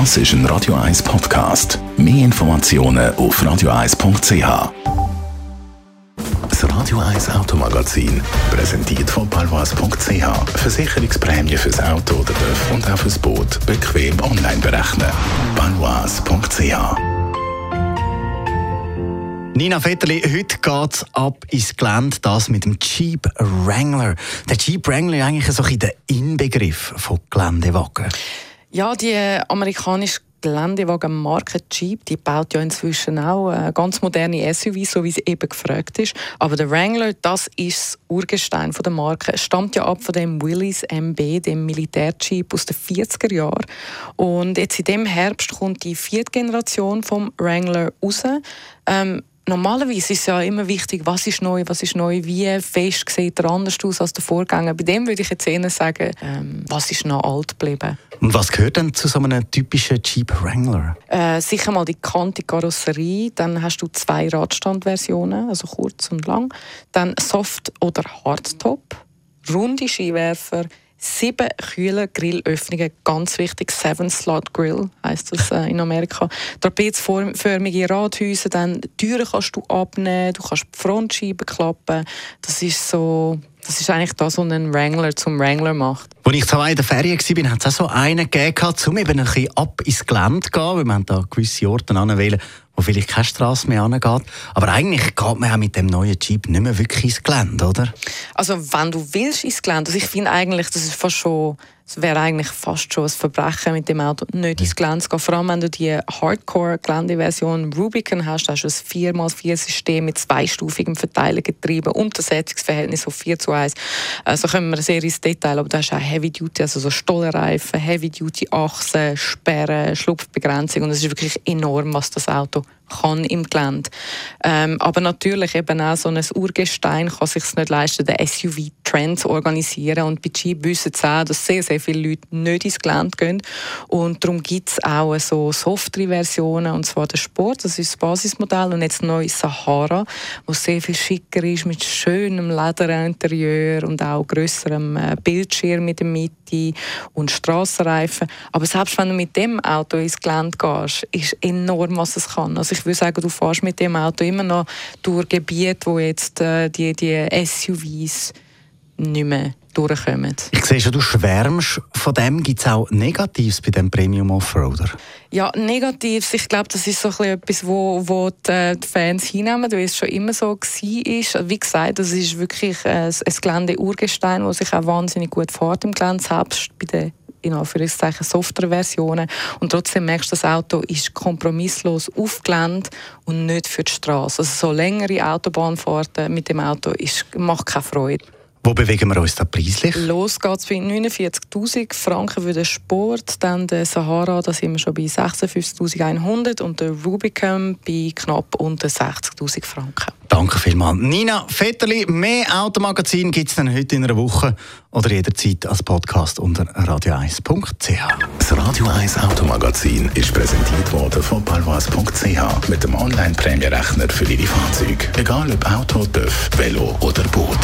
Das ist ein Radio 1 Podcast. Mehr Informationen auf radio1.ch. Das Radio 1 Automagazin, präsentiert von palwas.ch. Versicherungsprämie fürs Auto oder TÜV und auch fürs Boot bequem online berechnen. palwas.ch Nina Vetterli, heute geht es ab ins Gelände, das mit dem Jeep Wrangler. Der Jeep Wrangler ist eigentlich so ein der Inbegriff von Geländewagen. Ja, die amerikanische Geländewagenmarke Jeep, die baut ja inzwischen auch äh, ganz moderne SUVs, so wie sie eben gefragt ist. Aber der Wrangler, das ist das Urgestein von der Marke. Es stammt ja ab von dem Willys MB, dem Militärjeep aus den 40er Jahren. Und jetzt in dem Herbst kommt die vierte Generation vom Wrangler raus. Ähm, normalerweise ist es ja immer wichtig, was ist neu, was ist neu, wie fest sieht er anders aus als der Vorgänger. Bei dem würde ich jetzt eher sagen, ähm, was ist noch alt geblieben. Und was gehört denn zu so einem typischen Jeep Wrangler? Äh, sicher mal die kante Karosserie, dann hast du zwei Radstandversionen, also kurz und lang, dann Soft- oder Hardtop, runde Skiwerfer, sieben kühle Grillöffnungen, ganz wichtig, Seven Slot Grill heißt das äh, in Amerika. Trapezförmige Radhäuser, dann Türen kannst du abnehmen, du kannst die Frontscheiben klappen. Das ist so, das ist eigentlich das, was ein Wrangler zum Wrangler macht. Als ich zwei in der Ferien war, hat es auch so einen gegeben, um eben ein bisschen ab ins Gelände zu gehen, weil man da gewisse Orte anwählen wo vielleicht keine Straße mehr angeht. Aber eigentlich geht man auch mit dem neuen Jeep nicht mehr wirklich ins Gelände, oder? Also wenn du willst ins Gelände, also ich finde eigentlich, das ist fast schon es wäre eigentlich fast schon ein Verbrechen, mit dem Auto nicht ins Gelände zu gehen. Vor allem, wenn du die Hardcore-Geländeversion Rubicon hast, hast du ein 4x4-System mit zweistufigem Verteilergetriebe und das Setzungsverhältnis auf 4 zu 1. Also kommen wir sehr ins Detail, aber da hast du auch Heavy-Duty, also so Stollenreifen, Heavy-Duty-Achsen, Sperren, Schlupfbegrenzung und es ist wirklich enorm, was das Auto kann im Gelände. Ähm, aber natürlich eben auch so ein Urgestein kann sich nicht leisten, den SUV-Trend zu organisieren. Und bei Jeep wissen sie auch, dass sehr, sehr viele Leute nicht ins Gelände gehen. Und darum gibt es auch so Softere-Versionen, und zwar der Sport, das ist das Basismodell, und jetzt neu Sahara, wo sehr viel schicker ist, mit schönem Lederinterieur und auch grösserem äh, Bildschirm in der Mitte und Strassenreifen. Aber selbst wenn du mit dem Auto ins Gelände gehst, ist enorm, was es kann. Also ich würde sagen, du fährst mit dem Auto immer noch durch Gebiete, wo jetzt äh, die, die SUVs nicht mehr durchkommen. Ich sehe schon, du schwärmst von dem. Gibt es auch Negatives bei dem Premium Offroader? Ja, Negatives, ich glaube, das ist so etwas, wo, wo die, äh, die Fans hinnehmen, weil es schon immer so war. Wie gesagt, das ist wirklich ein, ein Gelände-Urgestein, das sich auch wahnsinnig gut fährt im Gelände, selbst bei den in Anführungszeichen softere Versionen. Und trotzdem merkst du, das Auto ist kompromisslos aufgeländet und nicht für die Straße. Also so längere Autobahnfahrten mit dem Auto ist, macht keine Freude. Wo bewegen wir uns da preislich? Los geht es bei 49'000 Franken für den Sport, dann der Sahara, da sind wir schon bei 56'100 und der Rubicon bei knapp unter 60'000 Franken. Danke vielmals. Nina Vetterli, mehr Automagazin gibt es dann heute in einer Woche oder jederzeit als Podcast unter radio1.ch. Das Radio 1 Automagazin ist präsentiert worden von palwas.ch mit dem Online-Prämierechner für Ihre Fahrzeuge. Egal ob Auto, TÜV, Velo oder Boot.